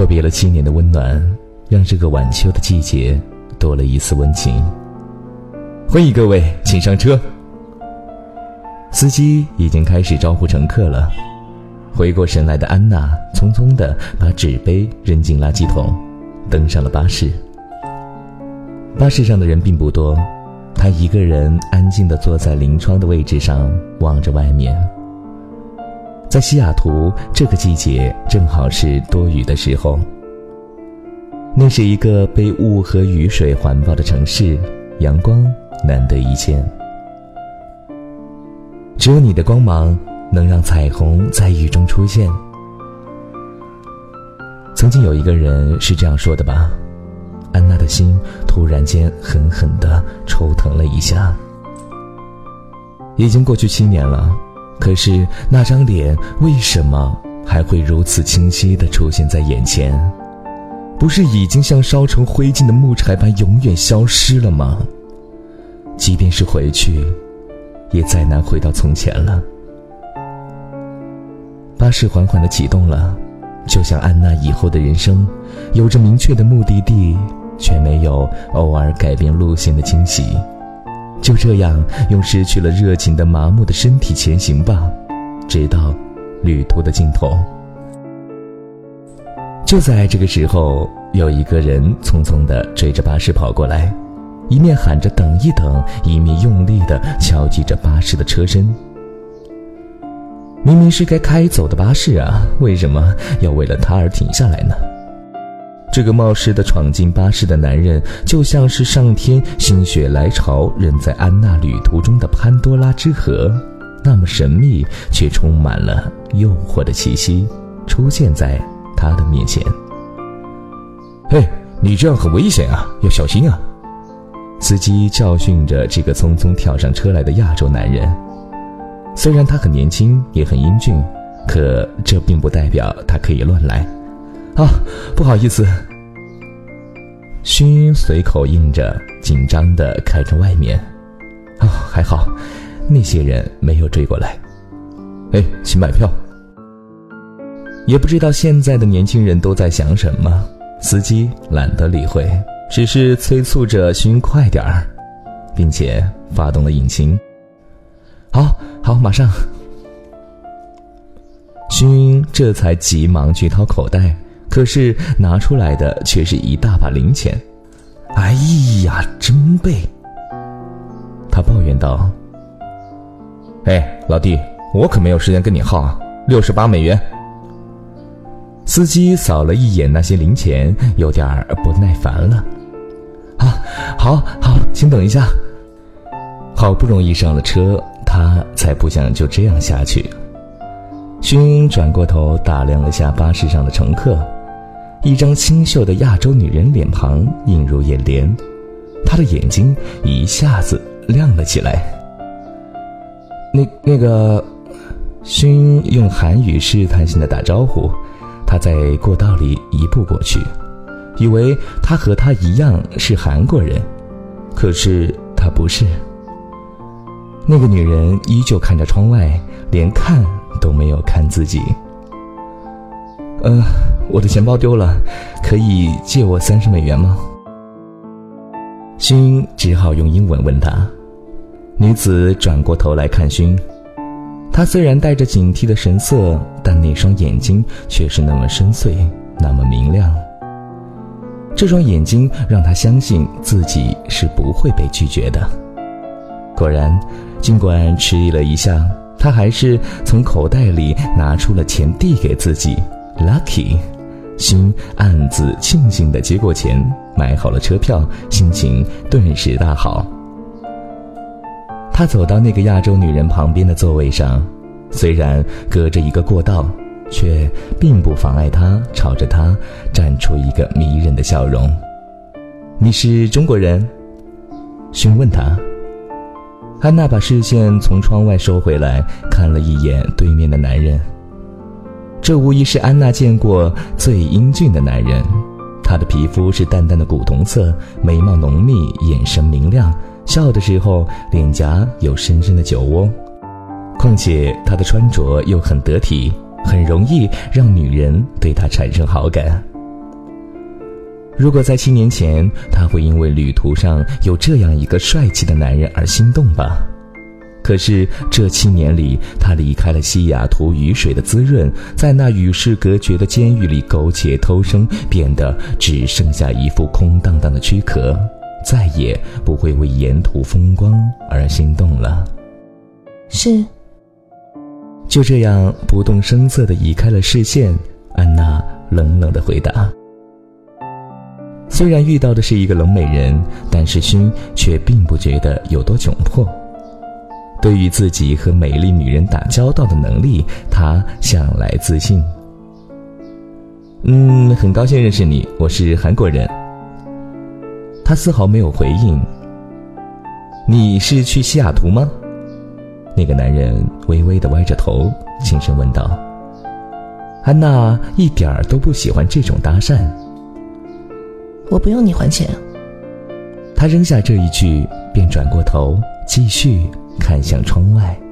阔别了七年的温暖，让这个晚秋的季节多了一丝温情。欢迎各位，请上车。司机已经开始招呼乘客了。回过神来的安娜匆匆的把纸杯扔进垃圾桶，登上了巴士。巴士上的人并不多，她一个人安静的坐在临窗的位置上，望着外面。在西雅图，这个季节正好是多雨的时候。那是一个被雾和雨水环抱的城市，阳光难得一见。只有你的光芒。能让彩虹在雨中出现。曾经有一个人是这样说的吧？安娜的心突然间狠狠的抽疼了一下。已经过去七年了，可是那张脸为什么还会如此清晰的出现在眼前？不是已经像烧成灰烬的木柴般永远消失了吗？即便是回去，也再难回到从前了。巴士缓缓地启动了，就像安娜以后的人生，有着明确的目的地，却没有偶尔改变路线的惊喜。就这样，用失去了热情的麻木的身体前行吧，直到旅途的尽头。就在这个时候，有一个人匆匆地追着巴士跑过来，一面喊着“等一等”，一面用力地敲击着巴士的车身。明明是该开走的巴士啊，为什么要为了他而停下来呢？这个冒失的闯进巴士的男人，就像是上天心血来潮扔在安娜旅途中的潘多拉之盒，那么神秘却充满了诱惑的气息，出现在他的面前。嘿，你这样很危险啊，要小心啊！司机教训着这个匆匆跳上车来的亚洲男人。虽然他很年轻，也很英俊，可这并不代表他可以乱来。啊，不好意思。勋随口应着，紧张的看着外面。哦，还好，那些人没有追过来。哎，请买票。也不知道现在的年轻人都在想什么，司机懒得理会，只是催促着熏快点儿，并且发动了引擎。好。好，马上。熏这才急忙去掏口袋，可是拿出来的却是一大把零钱。哎呀，真背！他抱怨道：“哎，老弟，我可没有时间跟你耗啊，六十八美元。”司机扫了一眼那些零钱，有点不耐烦了。啊，好好，请等一下。好不容易上了车。他才不想就这样下去。勋转过头打量了下巴士上的乘客，一张清秀的亚洲女人脸庞映入眼帘，他的眼睛一下子亮了起来。那那个，勋用韩语试探性的打招呼，他在过道里一步过去，以为他和他一样是韩国人，可是他不是。那个女人依旧看着窗外，连看都没有看自己。呃，我的钱包丢了，可以借我三十美元吗？勋只好用英文问他。女子转过头来看勋，她虽然带着警惕的神色，但那双眼睛却是那么深邃，那么明亮。这双眼睛让他相信自己是不会被拒绝的。果然。尽管迟疑了一下，他还是从口袋里拿出了钱递给自己。Lucky，心暗自庆幸地接过钱，买好了车票，心情顿时大好。他走到那个亚洲女人旁边的座位上，虽然隔着一个过道，却并不妨碍他朝着她绽出一个迷人的笑容。你是中国人？询问他。安娜把视线从窗外收回来，看了一眼对面的男人。这无疑是安娜见过最英俊的男人。他的皮肤是淡淡的古铜色，眉毛浓密，眼神明亮，笑的时候脸颊有深深的酒窝。况且他的穿着又很得体，很容易让女人对他产生好感。如果在七年前，他会因为旅途上有这样一个帅气的男人而心动吧？可是这七年里，他离开了西雅图雨水的滋润，在那与世隔绝的监狱里苟且偷生，变得只剩下一副空荡荡的躯壳，再也不会为沿途风光而心动了。是。就这样不动声色地移开了视线，安娜冷冷地回答。虽然遇到的是一个冷美人，但是勋却并不觉得有多窘迫。对于自己和美丽女人打交道的能力，他向来自信。嗯，很高兴认识你，我是韩国人。他丝毫没有回应。你是去西雅图吗？那个男人微微的歪着头，轻声问道。安娜一点儿都不喜欢这种搭讪。我不用你还钱。他扔下这一句，便转过头，继续看向窗外。